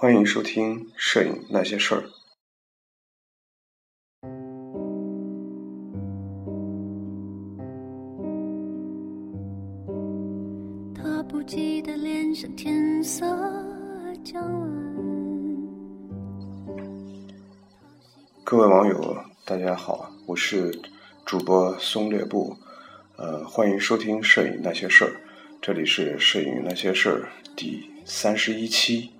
欢迎收听《摄影那些事儿》。他不记得脸上天色将晚。各位网友，大家好，我是主播松略布，呃，欢迎收听《摄影那些事儿》，这里是《摄影那些事儿》第三十一期。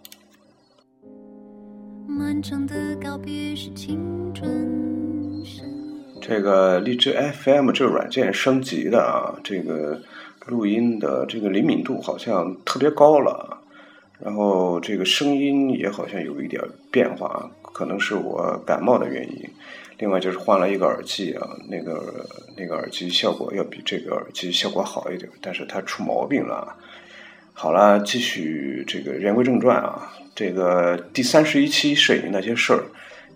这个荔枝 FM 这个软件升级的啊，这个录音的这个灵敏度好像特别高了，然后这个声音也好像有一点变化，可能是我感冒的原因。另外就是换了一个耳机啊，那个那个耳机效果要比这个耳机效果好一点，但是它出毛病了。好了，继续这个言归正传啊，这个第三十一期摄影那些事儿，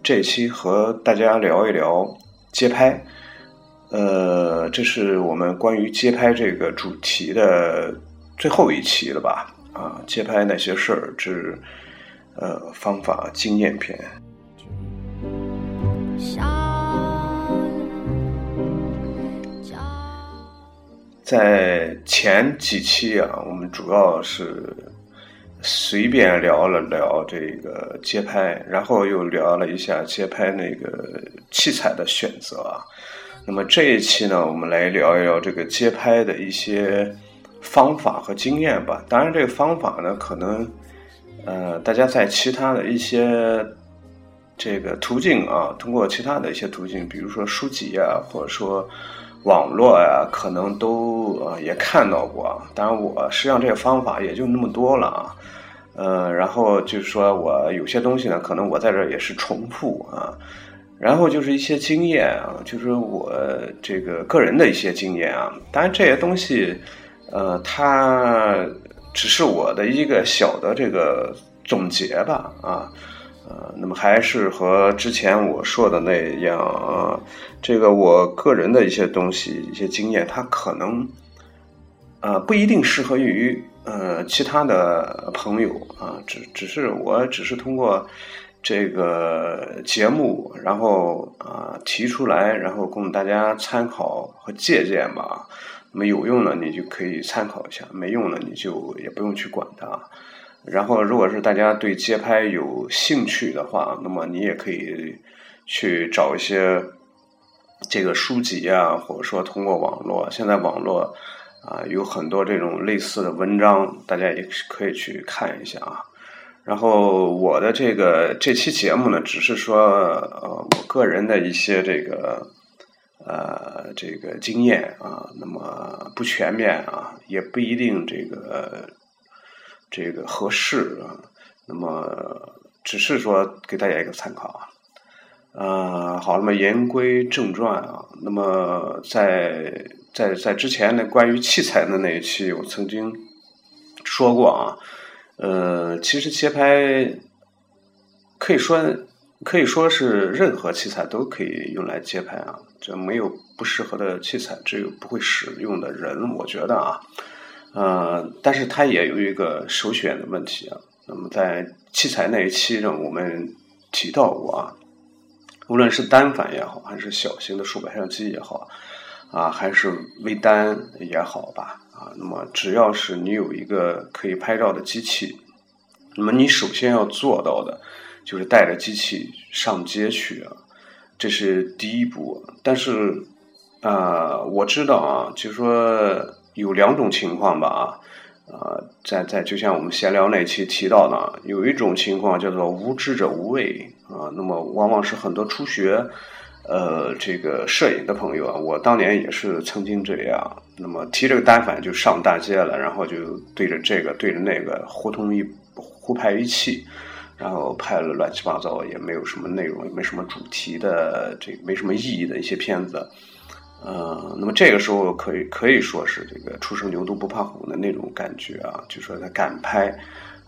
这期和大家聊一聊街拍，呃，这是我们关于街拍这个主题的最后一期了吧？啊，街拍那些事儿之呃方法经验篇。在前几期啊，我们主要是随便聊了聊这个街拍，然后又聊了一下街拍那个器材的选择啊。那么这一期呢，我们来聊一聊这个街拍的一些方法和经验吧。当然，这个方法呢，可能呃，大家在其他的一些这个途径啊，通过其他的一些途径，比如说书籍啊，或者说网络呀、可能都呃也看到过。当然，我实际上这个方法也就那么多了啊。呃，然后就是说我有些东西呢，可能我在这儿也是重复啊。然后就是一些经验啊，就是我这个个人的一些经验啊。当然这些东西，呃，它只是我的一个小的这个总结吧啊。呃，那么还是和之前我说的那样啊，这个我个人的一些东西、一些经验，它可能呃不一定适合于呃其他的朋友啊，只只是我只是通过这个节目，然后啊提出来，然后供大家参考和借鉴吧。那么有用的你就可以参考一下，没用的你就也不用去管它。然后，如果是大家对街拍有兴趣的话，那么你也可以去找一些这个书籍啊，或者说通过网络。现在网络啊有很多这种类似的文章，大家也可以去看一下啊。然后我的这个这期节目呢，只是说呃我个人的一些这个呃这个经验啊，那么不全面啊，也不一定这个。这个合适啊，那么只是说给大家一个参考啊。呃，好，那么言归正传啊，那么在在在之前的关于器材的那一期，我曾经说过啊，呃，其实切拍可以说可以说是任何器材都可以用来切拍啊，这没有不适合的器材，只有不会使用的人，我觉得啊。呃，但是它也有一个首选的问题啊。那么在器材那一期呢，我们提到过啊，无论是单反也好，还是小型的数码相机也好，啊，还是微单也好吧，啊，那么只要是你有一个可以拍照的机器，那么你首先要做到的，就是带着机器上街去啊，这是第一步。但是啊，我知道啊，就是说。有两种情况吧啊，呃，在在就像我们闲聊那期提到的，有一种情况叫做无知者无畏啊，那么往往是很多初学呃这个摄影的朋友啊，我当年也是曾经这样，那么提着个单反就上大街了，然后就对着这个对着那个互通一互拍一气，然后拍了乱七八糟也没有什么内容，也没什么主题的，这没什么意义的一些片子。呃，那么这个时候可以可以说是这个初生牛犊不怕虎的那种感觉啊，就说他敢拍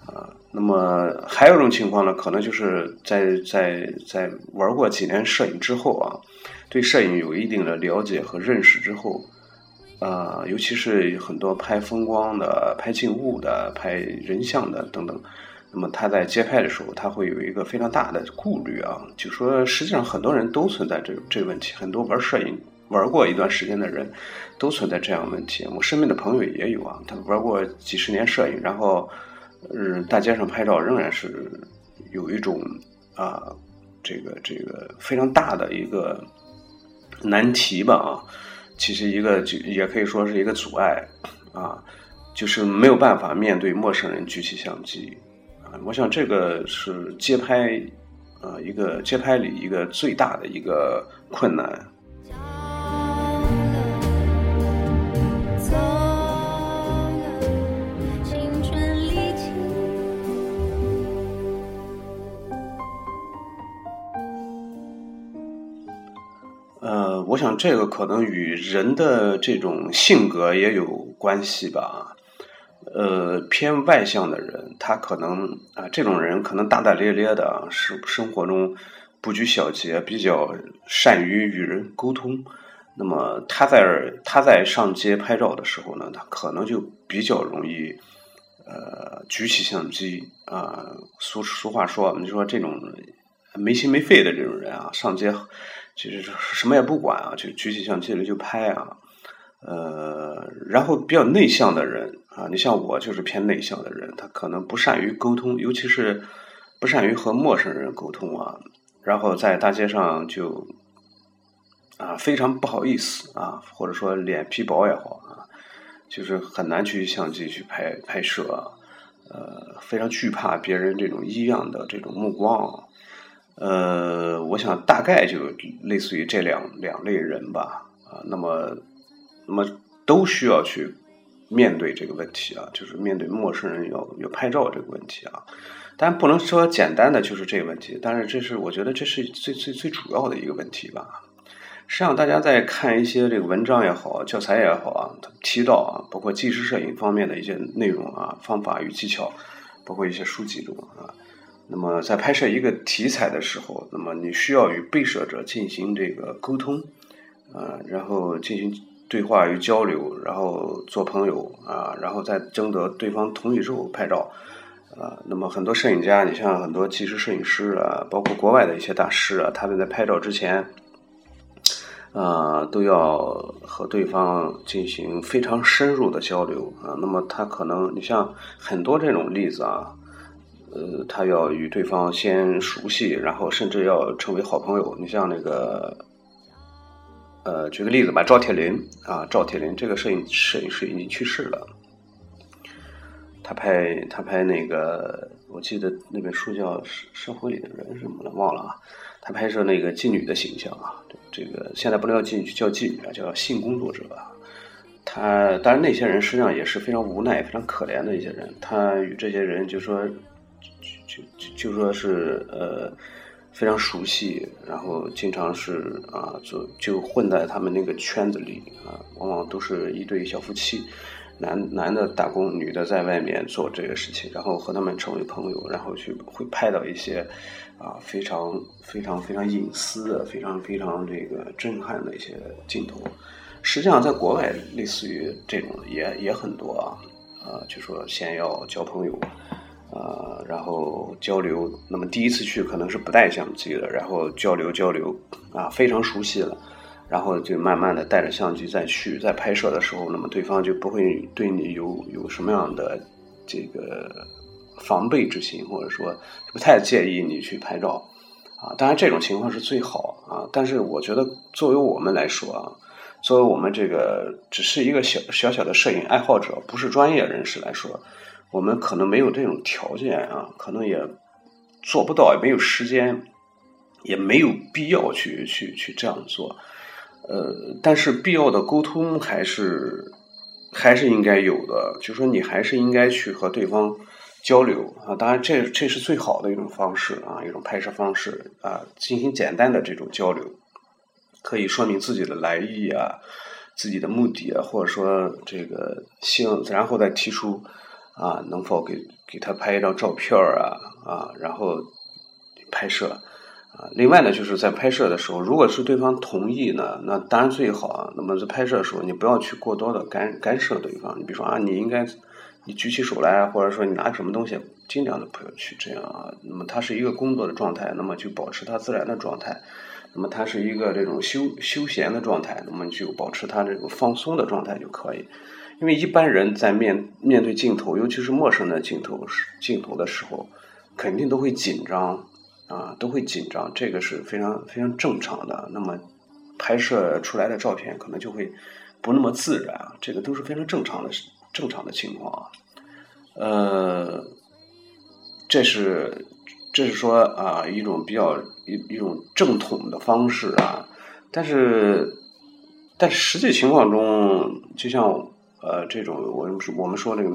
啊。那么还有一种情况呢，可能就是在在在玩过几年摄影之后啊，对摄影有一定的了解和认识之后，啊，尤其是很多拍风光的、拍静物的、拍人像的等等，那么他在街拍的时候，他会有一个非常大的顾虑啊，就说实际上很多人都存在这这个问题，很多玩摄影玩过一段时间的人都存在这样问题。我身边的朋友也有啊，他玩过几十年摄影，然后嗯，大街上拍照仍然是有一种啊，这个这个非常大的一个难题吧啊，其实一个就也可以说是一个阻碍啊，就是没有办法面对陌生人举起相机啊。我想这个是街拍，啊，一个街拍里一个最大的一个困难。这个可能与人的这种性格也有关系吧。呃，偏外向的人，他可能啊，这种人可能大大咧咧的，是生活中不拘小节，比较善于与人沟通。那么他在他在上街拍照的时候呢，他可能就比较容易呃举起相机啊。俗俗话说，我们就说这种没心没肺的这种人啊，上街就是什么也不管啊，就举起相机来就拍啊。呃，然后比较内向的人啊，你像我就是偏内向的人，他可能不善于沟通，尤其是不善于和陌生人沟通啊。然后在大街上就啊非常不好意思啊，或者说脸皮薄也好啊，就是很难去相机去拍拍摄，呃，非常惧怕别人这种异样的这种目光。啊呃，我想大概就类似于这两两类人吧啊，那么。那么都需要去面对这个问题啊，就是面对陌生人要要拍照这个问题啊，但不能说简单的就是这个问题，但是这是我觉得这是最最最主要的一个问题吧。实际上，大家在看一些这个文章也好，教材也好啊，提到啊，包括纪实摄影方面的一些内容啊、方法与技巧，包括一些书籍中啊，那么在拍摄一个题材的时候，那么你需要与被摄者进行这个沟通啊，然后进行。对话与交流，然后做朋友啊，然后在征得对方同意之后拍照啊。那么很多摄影家，你像很多纪实摄影师啊，包括国外的一些大师啊，他们在拍照之前啊，都要和对方进行非常深入的交流啊。那么他可能，你像很多这种例子啊，呃，他要与对方先熟悉，然后甚至要成为好朋友。你像那个。呃，举个例子吧，赵铁林啊，赵铁林这个摄影摄影师已经去世了。他拍他拍那个，我记得那本书叫《社社会里的人》什么的，忘了啊。他拍摄那个妓女的形象啊，这个现在不能叫妓女，叫妓女啊，叫性工作者。他当然那些人实际上也是非常无奈、非常可怜的一些人。他与这些人就说，就就就说是呃。非常熟悉，然后经常是啊，就就混在他们那个圈子里啊，往往都是一对小夫妻，男男的打工，女的在外面做这个事情，然后和他们成为朋友，然后去会拍到一些啊非常非常非常隐私的、非常非常这个震撼的一些镜头。实际上，在国外类似于这种也也很多啊，啊，就说先要交朋友。呃，然后交流，那么第一次去可能是不带相机的，然后交流交流，啊，非常熟悉了，然后就慢慢的带着相机再去，在拍摄的时候，那么对方就不会对你有有什么样的这个防备之心，或者说不太介意你去拍照，啊，当然这种情况是最好啊，但是我觉得作为我们来说啊，作为我们这个只是一个小小小的摄影爱好者，不是专业人士来说。我们可能没有这种条件啊，可能也做不到，也没有时间，也没有必要去去去这样做。呃，但是必要的沟通还是还是应该有的，就说你还是应该去和对方交流啊。当然，这这是最好的一种方式啊，一种拍摄方式啊，进行简单的这种交流，可以说明自己的来意啊，自己的目的啊，或者说这个望，然后再提出。啊，能否给给他拍一张照片啊？啊，然后拍摄啊。另外呢，就是在拍摄的时候，如果是对方同意呢，那当然最好。那么在拍摄的时候，你不要去过多的干干涉对方。你比如说啊，你应该你举起手来，或者说你拿什么东西，尽量的不要去这样啊。那么它是一个工作的状态，那么就保持它自然的状态。那么它是一个这种休休闲的状态，那么就保持它这种放松的状态就可以。因为一般人在面面对镜头，尤其是陌生的镜头时镜头的时候，肯定都会紧张啊，都会紧张，这个是非常非常正常的。那么拍摄出来的照片可能就会不那么自然，这个都是非常正常的正常的情况啊。呃，这是这是说啊一种比较一一种正统的方式啊，但是但实际情况中，就像。呃，这种我们我们说那个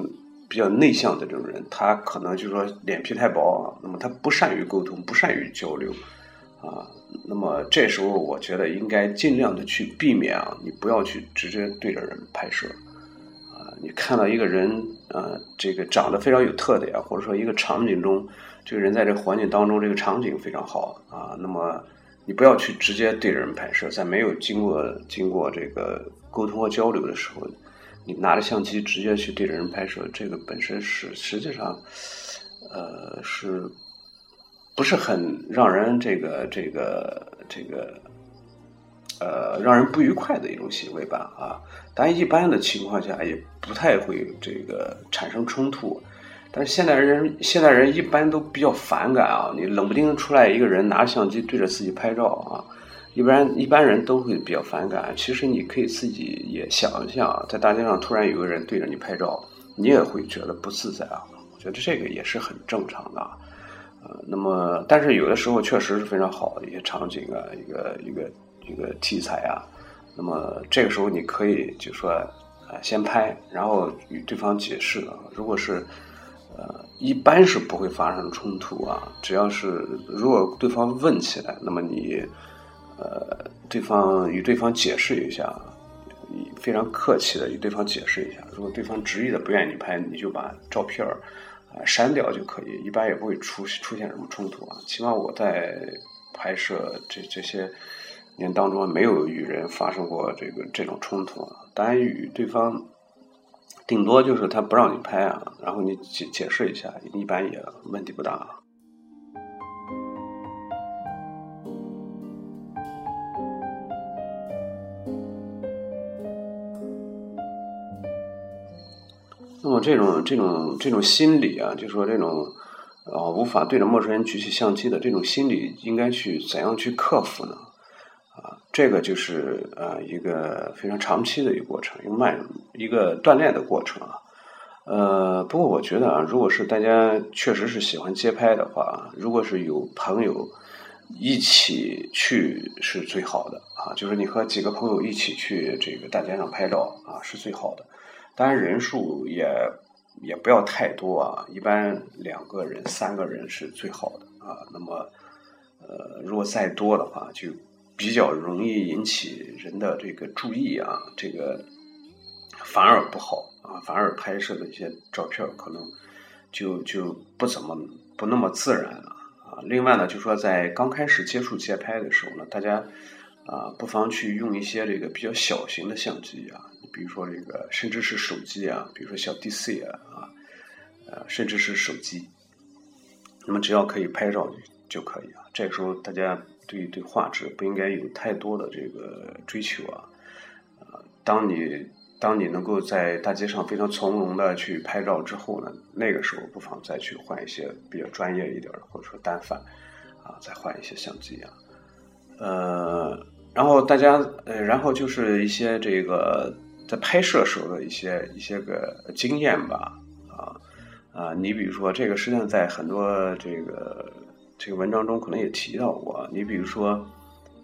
比较内向的这种人，他可能就是说脸皮太薄啊，那么他不善于沟通，不善于交流啊。那么这时候，我觉得应该尽量的去避免啊，你不要去直接对着人拍摄啊。你看到一个人啊，这个长得非常有特点，或者说一个场景中，这个人在这个环境当中，这个场景非常好啊。那么你不要去直接对着人拍摄，在没有经过经过这个沟通和交流的时候。你拿着相机直接去对着人拍摄，这个本身是实际上，呃，是不是很让人这个这个这个，呃，让人不愉快的一种行为吧？啊，当然一般的情况下也不太会这个产生冲突，但是现代人现代人一般都比较反感啊，你冷不丁出来一个人拿着相机对着自己拍照啊。一般一般人都会比较反感。其实你可以自己也想一想，在大街上突然有个人对着你拍照，你也会觉得不自在啊。我觉得这个也是很正常的。呃，那么但是有的时候确实是非常好的一些场景啊，一个一个一个题材啊。那么这个时候你可以就说，呃，先拍，然后与对方解释啊。如果是呃，一般是不会发生冲突啊。只要是如果对方问起来，那么你。呃，对方与对方解释一下，非常客气的与对方解释一下。如果对方执意的不愿意拍，你就把照片儿啊删掉就可以，一般也不会出出现什么冲突啊。起码我在拍摄这这些年当中，没有与人发生过这个这种冲突啊。当然与对方顶多就是他不让你拍啊，然后你解解释一下，一般也问题不大。这种这种这种心理啊，就说这种啊无法对着陌生人举起相机的这种心理，应该去怎样去克服呢？啊，这个就是啊一个非常长期的一个过程，一个慢一个锻炼的过程啊。呃，不过我觉得啊，如果是大家确实是喜欢街拍的话，如果是有朋友一起去是最好的啊，就是你和几个朋友一起去这个大街上拍照啊，是最好的。当然人数也也不要太多啊，一般两个人、三个人是最好的啊。那么，呃，如果再多的话，就比较容易引起人的这个注意啊，这个反而不好啊，反而拍摄的一些照片可能就就不怎么不那么自然了啊。另外呢，就说在刚开始接触街拍的时候呢，大家啊，不妨去用一些这个比较小型的相机啊。比如说这个，甚至是手机啊，比如说小 DC 啊，啊，呃，甚至是手机，那么只要可以拍照就可以啊。这个时候大家对对画质不应该有太多的这个追求啊。啊，当你当你能够在大街上非常从容的去拍照之后呢，那个时候不妨再去换一些比较专业一点的，或者说单反啊，再换一些相机啊，呃，然后大家呃，然后就是一些这个。在拍摄时候的一些一些个经验吧，啊啊，你比如说这个，实际上在很多这个这个文章中可能也提到过。你比如说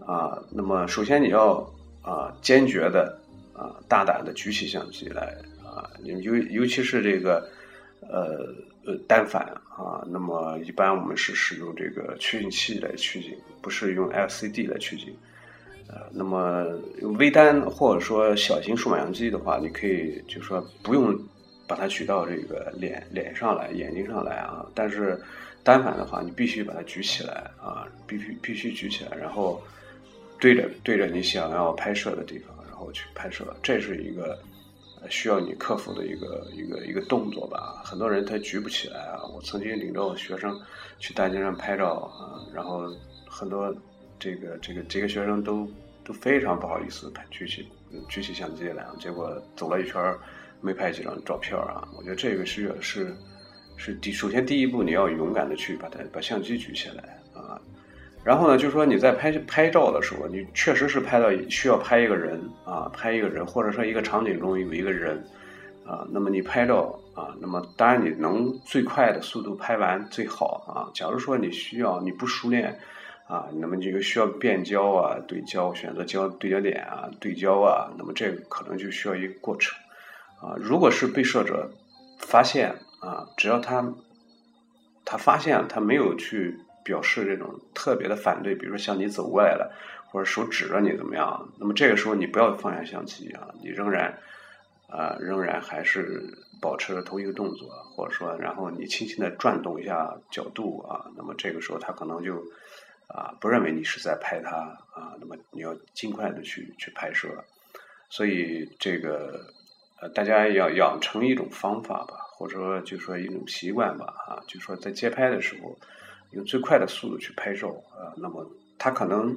啊，那么首先你要啊坚决的啊大胆的举起相机来啊，尤尤其是这个呃呃单反啊，那么一般我们是使用这个取景器来取景，不是用 LCD 来取景。呃，那么微单或者说小型数码相机的话，你可以就说不用把它举到这个脸脸上来、眼睛上来啊。但是单反的话，你必须把它举起来啊，必须必须举起来，然后对着对着你想要拍摄的地方，然后去拍摄。这是一个需要你克服的一个一个一个动作吧。很多人他举不起来啊。我曾经领着我学生去大街上拍照啊，然后很多这个这个这个学生都都非常不好意思举起举起相机来，结果走了一圈儿没拍几张照片啊。我觉得这个是是是第首先第一步，你要勇敢的去把它把相机举起来啊。然后呢，就是说你在拍拍照的时候，你确实是拍到需要拍一个人啊，拍一个人，或者说一个场景中有一个人啊，那么你拍照啊，那么当然你能最快的速度拍完最好啊。假如说你需要你不熟练啊，那么这个需要变焦啊、对焦、选择焦对焦点啊、对焦啊，那么这个可能就需要一个过程啊。如果是被摄者发现啊，只要他他发现他没有去。表示这种特别的反对，比如说向你走过来了，或者手指着你怎么样？那么这个时候你不要放下相机啊，你仍然啊，仍然还是保持着同一个动作，或者说，然后你轻轻的转动一下角度啊，那么这个时候他可能就啊不认为你是在拍他啊，那么你要尽快的去去拍摄。所以这个呃，大家要养成一种方法吧，或者说就说一种习惯吧啊，就说在街拍的时候。用最快的速度去拍照啊，那么他可能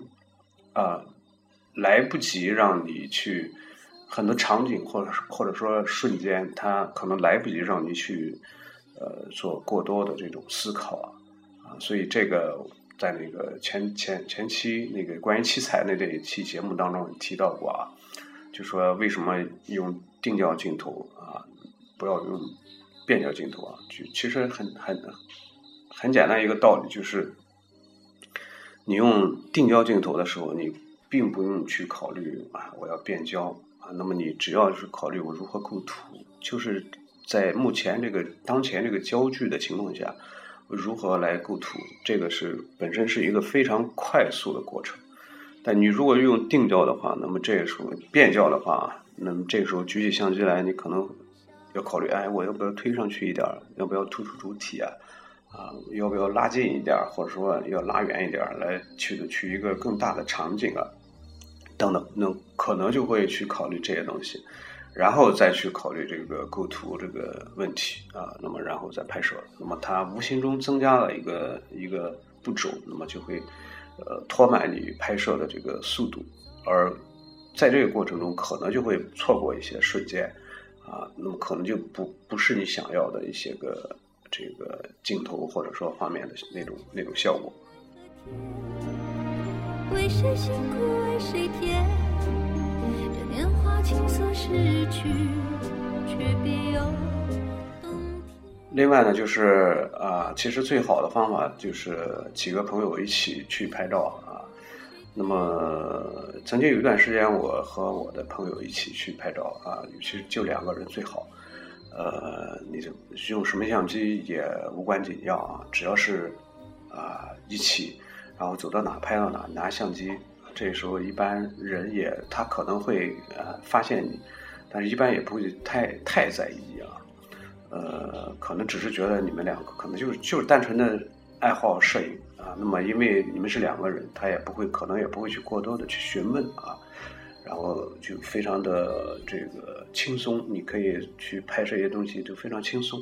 啊来不及让你去很多场景，或者或者说瞬间，他可能来不及让你去呃做过多的这种思考啊，所以这个在那个前前前期那个关于器材那这一期节目当中提到过啊，就说为什么用定焦镜头啊，不要用变焦镜头啊，就其实很很。很简单一个道理就是，你用定焦镜头的时候，你并不用去考虑啊，我要变焦啊。那么你只要是考虑我如何构图，就是在目前这个当前这个焦距的情况下，如何来构图，这个是本身是一个非常快速的过程。但你如果用定焦的话，那么这个时候变焦的话，那么这个时候举起相机来，你可能要考虑，哎，我要不要推上去一点要不要突出主体啊？啊，要不要拉近一点或者说要拉远一点来去去一个更大的场景啊？等等，那可能就会去考虑这些东西，然后再去考虑这个构图这个问题啊。那么然后再拍摄，那么它无形中增加了一个一个步骤，那么就会呃拖慢你拍摄的这个速度，而在这个过程中可能就会错过一些瞬间啊，那么可能就不不是你想要的一些个。这个镜头或者说画面的那种那种效果。为谁辛苦为谁甜？另外呢，就是啊，其实最好的方法就是几个朋友一起去拍照啊。那么曾经有一段时间，我和我的朋友一起去拍照啊，其实就两个人最好。呃，你就用什么相机也无关紧要啊，只要是啊一起，然后走到哪拍到哪，拿相机，这时候一般人也他可能会呃发现你，但是一般也不会太太在意啊，呃，可能只是觉得你们两个可能就是就是单纯的爱好摄影啊，那么因为你们是两个人，他也不会可能也不会去过多的去询问啊。然后就非常的这个轻松，你可以去拍摄一些东西，就非常轻松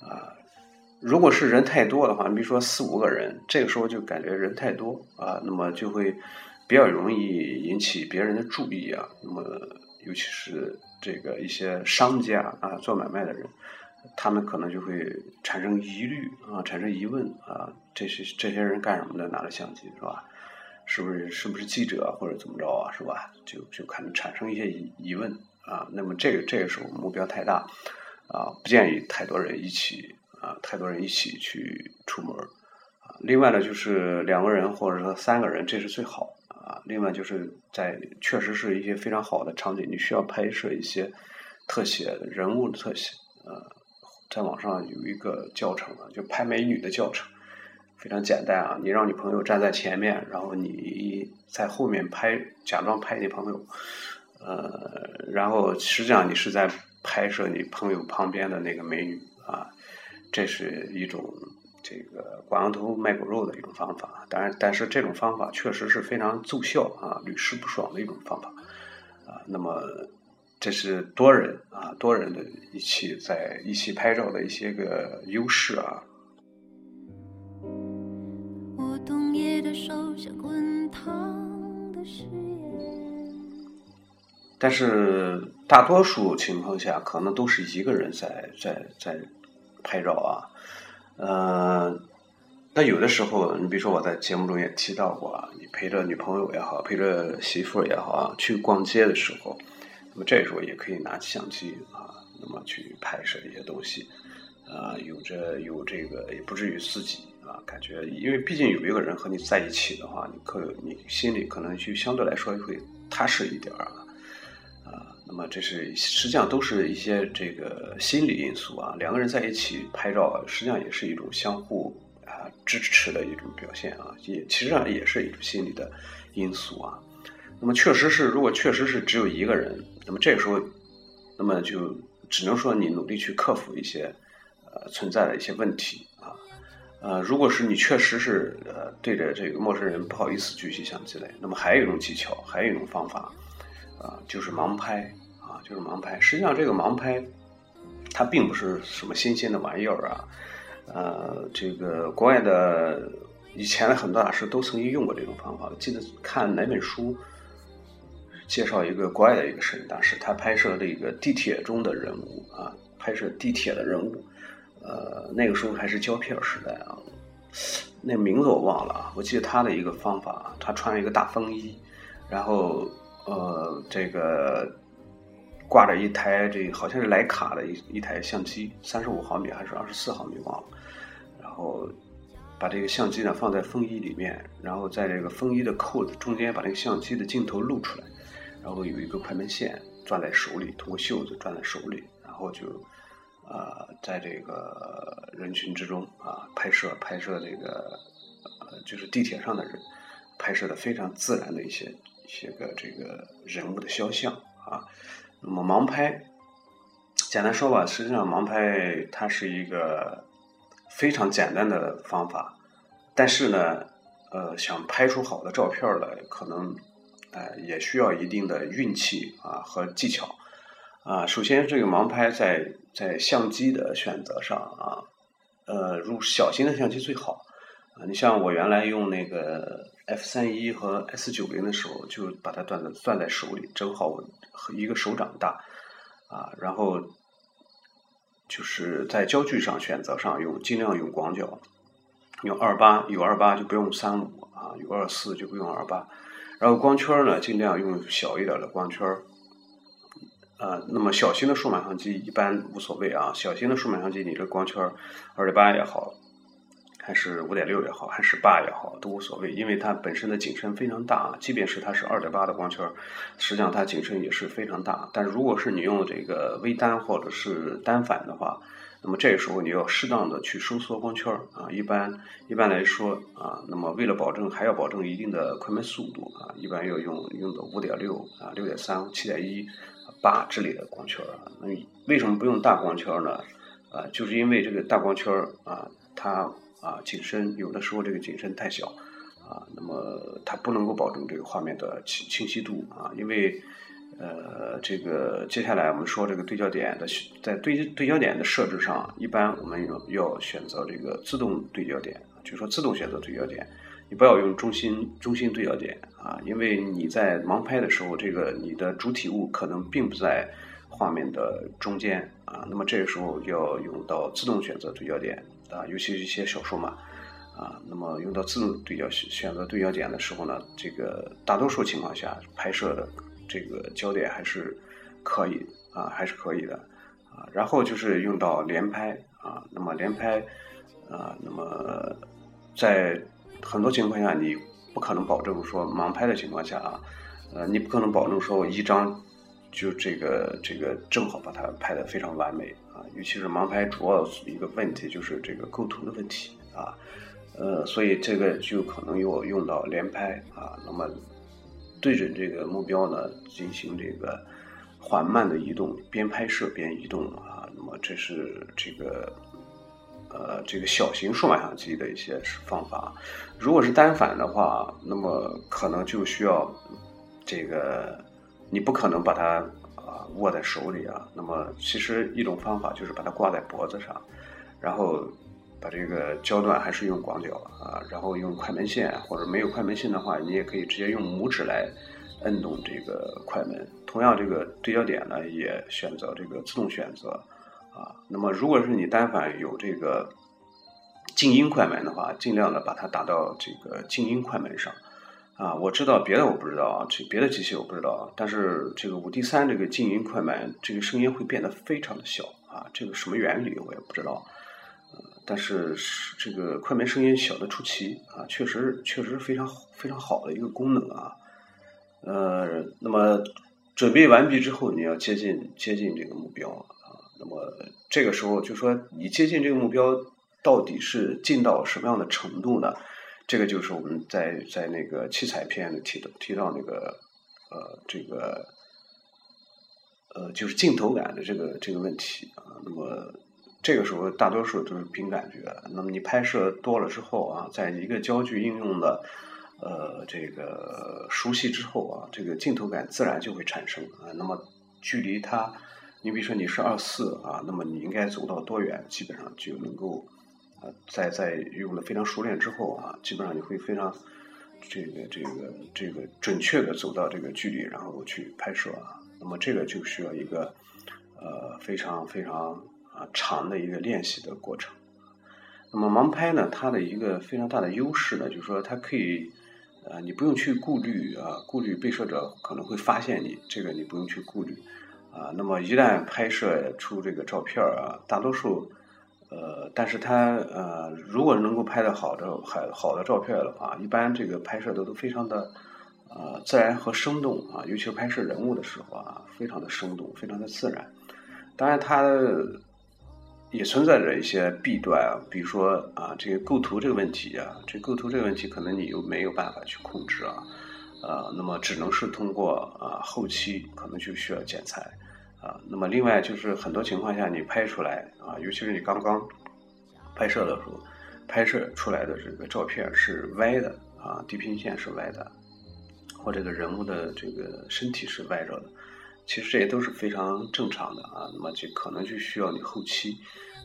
啊。如果是人太多的话，比如说四五个人，这个时候就感觉人太多啊，那么就会比较容易引起别人的注意啊。那么尤其是这个一些商家啊，做买卖的人，他们可能就会产生疑虑啊，产生疑问啊，这些这些人干什么的？拿着相机是吧？是不是是不是记者或者怎么着啊？是吧？就就可能产生一些疑疑问啊。那么这个这个时候目标太大啊，不建议太多人一起啊，太多人一起去出门啊。另外呢，就是两个人或者说三个人，这是最好啊。另外就是在确实是一些非常好的场景，你需要拍摄一些特写人物的特写呃，在网上有一个教程啊，就拍美女的教程。非常简单啊！你让你朋友站在前面，然后你在后面拍，假装拍你朋友，呃，然后实际上你是在拍摄你朋友旁边的那个美女啊。这是一种这个挂羊头卖狗肉的一种方法，当然，但是这种方法确实是非常奏效啊，屡试不爽的一种方法啊。那么这是多人啊，多人的一起在一起拍照的一些个优势啊。我冬夜的手像滚烫的誓言。但是大多数情况下，可能都是一个人在在在拍照啊，呃，那有的时候，你比如说我在节目中也提到过啊，你陪着女朋友也好，陪着媳妇儿也好啊，去逛街的时候，那么这时候也可以拿起相机啊，那么去拍摄一些东西，啊，有着有这个也不至于自己啊，感觉因为毕竟有一个人和你在一起的话，你可你心里可能就相对来说会踏实一点儿啊。那么这是实际上都是一些这个心理因素啊。两个人在一起拍照，实际上也是一种相互啊支持的一种表现啊，也其实上也是一种心理的因素啊。那么确实是，如果确实是只有一个人，那么这个时候，那么就只能说你努力去克服一些呃存在的一些问题啊。呃，如果是你确实是呃对着这个陌生人不好意思举起相机来，那么还有一种技巧，还有一种方法。啊，就是盲拍啊，就是盲拍。实际上，这个盲拍它并不是什么新鲜的玩意儿啊。呃，这个国外的以前的很多大师都曾经用过这种方法。我记得看哪本书介绍一个国外的一个摄影大师，他拍摄这个地铁中的人物啊，拍摄地铁的人物。呃，那个时候还是胶片时代啊，那名字我忘了啊。我记得他的一个方法，他穿了一个大风衣，然后。呃，这个挂着一台这好像是徕卡的一一台相机，三十五毫米还是二十四毫米忘了。然后把这个相机呢放在风衣里面，然后在这个风衣的扣子中间把这个相机的镜头露出来，然后有一个快门线攥在手里，通过袖子攥在手里，然后就啊在这个人群之中啊拍摄拍摄这个呃就是地铁上的人拍摄的非常自然的一些。写个这个人物的肖像啊，那么盲拍，简单说吧，实际上盲拍它是一个非常简单的方法，但是呢，呃，想拍出好的照片来，可能，呃，也需要一定的运气啊和技巧啊。首先，这个盲拍在在相机的选择上啊，呃，如小型的相机最好啊。你像我原来用那个。F 三一和 S 九零的时候，就把它攥在攥在手里，正好我一个手掌大，啊，然后就是在焦距上选择上用尽量用广角，用二八有二八就不用三五啊，有二四就不用二八，然后光圈呢尽量用小一点的光圈，啊，那么小型的数码相机一般无所谓啊，小型的数码相机你这光圈二点八也好。还是五点六也好，还是八也好，都无所谓，因为它本身的景深非常大啊。即便是它是二点八的光圈，实际上它景深也是非常大。但如果是你用这个微单或者是单反的话，那么这个时候你要适当的去收缩光圈啊。一般一般来说啊，那么为了保证还要保证一定的快门速度啊，一般要用用的五点六啊、六点三、七点一、八之类的光圈啊。那为什么不用大光圈呢？啊，就是因为这个大光圈啊，它。啊，景深有的时候这个景深太小，啊，那么它不能够保证这个画面的清清晰度啊，因为呃，这个接下来我们说这个对焦点的在对对焦点的设置上，一般我们要要选择这个自动对焦点，就说自动选择对焦点，你不要用中心中心对焦点啊，因为你在盲拍的时候，这个你的主体物可能并不在画面的中间啊，那么这个时候要用到自动选择对焦点。啊，尤其是一些小数码，啊，那么用到自动对焦选择对焦点的时候呢，这个大多数情况下拍摄的这个焦点还是可以啊，还是可以的啊。然后就是用到连拍啊，那么连拍啊，那么在很多情况下你不可能保证说盲拍的情况下啊，呃，你不可能保证说我一张就这个这个正好把它拍的非常完美。尤其是盲拍，主要是一个问题就是这个构图的问题啊，呃，所以这个就可能要用到连拍啊，那么对准这个目标呢，进行这个缓慢的移动，边拍摄边移动啊，那么这是这个呃这个小型数码相机的一些方法。如果是单反的话，那么可能就需要这个你不可能把它。握在手里啊。那么其实一种方法就是把它挂在脖子上，然后把这个焦段还是用广角啊，然后用快门线或者没有快门线的话，你也可以直接用拇指来摁动这个快门。同样，这个对焦点呢也选择这个自动选择啊。那么如果是你单反有这个静音快门的话，尽量的把它打到这个静音快门上。啊，我知道别的我不知道啊，这别的机器我不知道啊。但是这个五 D 三这个静音快门，这个声音会变得非常的小啊。这个什么原理我也不知道，呃，但是这个快门声音小的出奇啊，确实确实非常非常好的一个功能啊。呃，那么准备完毕之后，你要接近接近这个目标啊。那么这个时候就说你接近这个目标到底是近到什么样的程度呢？这个就是我们在在那个七彩片里提到提到那个呃这个呃就是镜头感的这个这个问题啊。那么这个时候大多数都是凭感觉。那么你拍摄多了之后啊，在一个焦距应用的呃这个熟悉之后啊，这个镜头感自然就会产生啊。那么距离它，你比如说你是二四啊，那么你应该走到多远，基本上就能够。啊，在在用的非常熟练之后啊，基本上你会非常这个这个这个准确的走到这个距离，然后去拍摄啊。那么这个就需要一个呃非常非常啊长的一个练习的过程。那么盲拍呢，它的一个非常大的优势呢，就是说它可以呃你不用去顾虑啊，顾虑被摄者可能会发现你，这个你不用去顾虑啊。那么一旦拍摄出这个照片啊，大多数。呃，但是它呃，如果能够拍的好的好好的照片的话，一般这个拍摄的都非常的呃自然和生动啊，尤其是拍摄人物的时候啊，非常的生动，非常的自然。当然，它也存在着一些弊端，比如说啊，这个构图这个问题啊，这构图这个问题可能你又没有办法去控制啊，呃，那么只能是通过啊后期可能就需要剪裁。啊，那么另外就是很多情况下，你拍出来啊，尤其是你刚刚拍摄的时候，拍摄出来的这个照片是歪的啊，地平线是歪的，或这个人物的这个身体是歪着的，其实这些都是非常正常的啊。那么就可能就需要你后期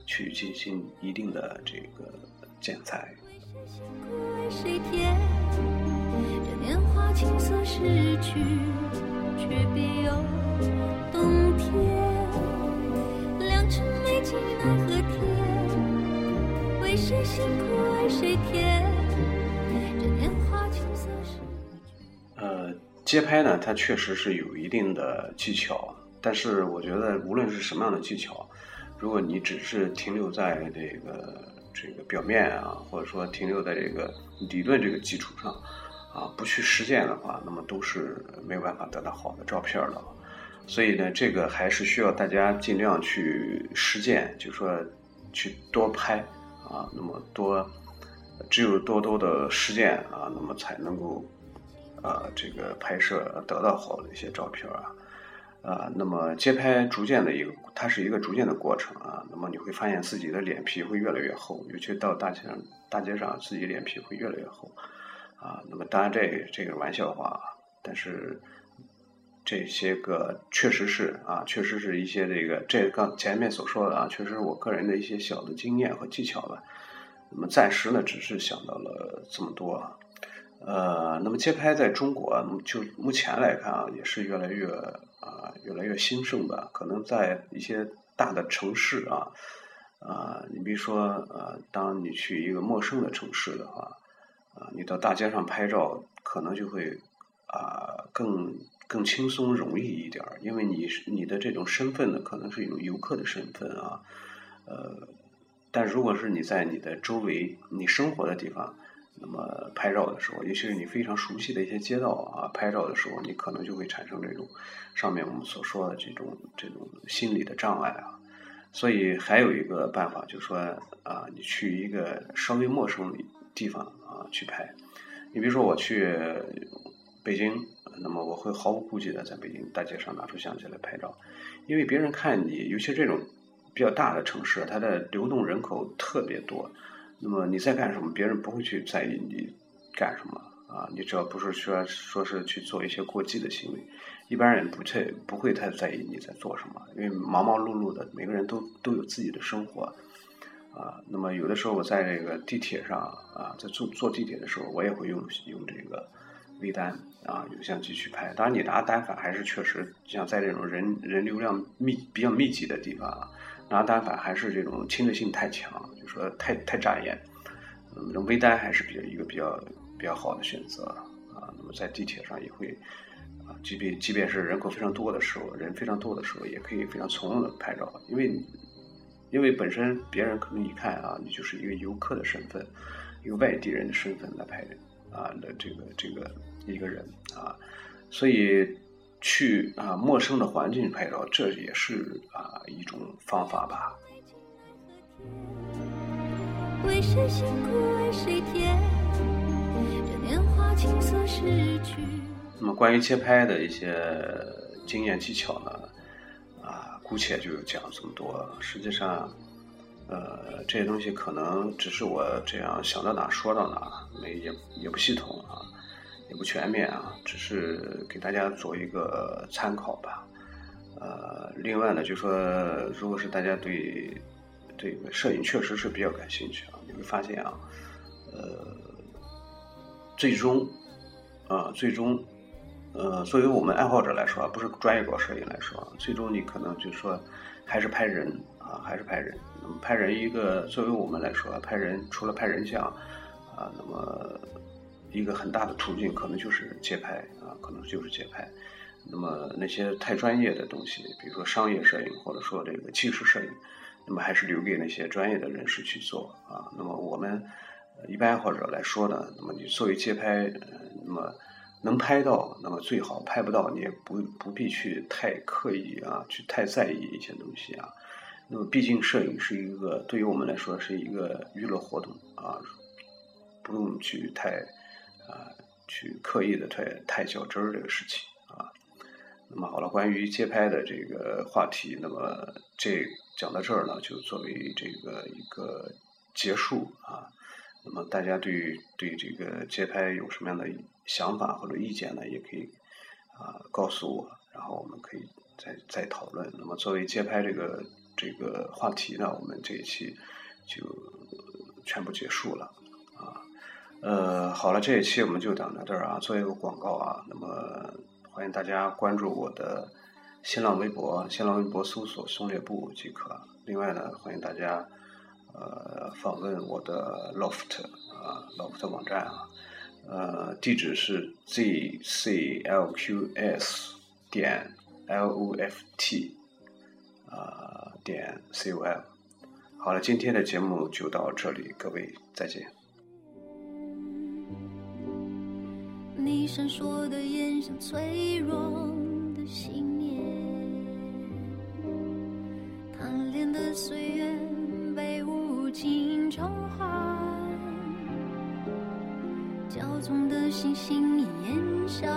去进行一定的这个剪裁。年华轻松逝去，却别有呃，街拍呢，它确实是有一定的技巧，但是我觉得无论是什么样的技巧，如果你只是停留在这个这个表面啊，或者说停留在这个理论这个基础上啊，不去实践的话，那么都是没有办法得到好的照片的。所以呢，这个还是需要大家尽量去实践，就说去多拍啊，那么多，只有多多的实践啊，那么才能够啊这个拍摄得到好的一些照片啊啊，那么街拍逐渐的一个，它是一个逐渐的过程啊，那么你会发现自己的脸皮会越来越厚，尤其到大街上，大街上自己脸皮会越来越厚啊，那么当然这这个玩笑话，但是。这些个确实是啊，确实是一些这个这刚前面所说的啊，确实是我个人的一些小的经验和技巧吧。那么暂时呢，只是想到了这么多。呃，那么街拍在中国就目前来看啊，也是越来越啊越来越兴盛的。可能在一些大的城市啊啊，你比如说呃，当你去一个陌生的城市的话啊，你到大街上拍照，可能就会啊更。更轻松容易一点，因为你你的这种身份呢，可能是一种游客的身份啊，呃，但如果是你在你的周围、你生活的地方，那么拍照的时候，尤其是你非常熟悉的一些街道啊，拍照的时候，你可能就会产生这种上面我们所说的这种这种心理的障碍啊。所以还有一个办法，就是说啊，你去一个稍微陌生的地方啊去拍，你比如说我去北京。那么我会毫无顾忌的在北京大街上拿出相机来拍照，因为别人看你，尤其这种比较大的城市，它的流动人口特别多。那么你在干什么，别人不会去在意你干什么啊？你只要不是说说是去做一些过激的行为，一般人不太不会太在意你在做什么，因为忙忙碌碌的，每个人都都有自己的生活。啊，那么有的时候我在这个地铁上啊，在坐坐地铁的时候，我也会用用这个微单啊，有相机去拍。当然，你拿单反还是确实像在这种人人流量密比较密集的地方啊，拿单反还是这种侵略性太强，就说太太扎眼。嗯，微单还是比较一个比较比较好的选择啊。那么在地铁上也会啊，即便即便是人口非常多的时候，人非常多的时候，也可以非常从容的拍照，因为。因为本身别人可能一看啊，你就是一个游客的身份，一个外地人的身份来拍啊的这个这个一个人啊，所以去啊陌生的环境拍照，这也是啊一种方法吧。为谁辛苦为谁甜？这年华青涩逝去。那么关于街拍的一些经验技巧呢？啊姑且就讲这么多。实际上，呃，这些东西可能只是我这样想到哪说到哪，没也也不系统啊，也不全面啊，只是给大家做一个参考吧。呃，另外呢，就说如果是大家对这个摄影确实是比较感兴趣啊，你会发现啊，呃，最终啊，最终。呃，作为我们爱好者来说，不是专业搞摄影来说，最终你可能就说，还是拍人啊，还是拍人。那么拍人一个，作为我们来说，拍人除了拍人像啊，那么一个很大的途径可能就是街拍啊，可能就是街拍。那么那些太专业的东西，比如说商业摄影或者说这个纪实摄影，那么还是留给那些专业的人士去做啊。那么我们一般爱好者来说呢，那么你作为街拍，那么。能拍到，那么最好；拍不到，你也不不必去太刻意啊，去太在意一些东西啊。那么，毕竟摄影是一个对于我们来说是一个娱乐活动啊，不用去太啊去刻意的太太较真儿这个事情啊。那么好了，关于街拍的这个话题，那么这讲到这儿呢，就作为这个一个结束啊。那么大家对对这个街拍有什么样的想法或者意见呢？也可以啊告诉我，然后我们可以再再讨论。那么作为街拍这个这个话题呢，我们这一期就全部结束了啊。呃，好了，这一期我们就讲到这儿啊。做一个广告啊，那么欢迎大家关注我的新浪微博，新浪微博搜索“松猎布”即可。另外呢，欢迎大家。呃，访问我的 loft 啊，loft 网站啊，呃，地址是 zclqs 点 loft 啊点 com。好了，今天的节目就到这里，各位再见。你闪烁的眼像脆弱的信念，贪恋的岁月被无。尽偿还，骄纵的星星烟消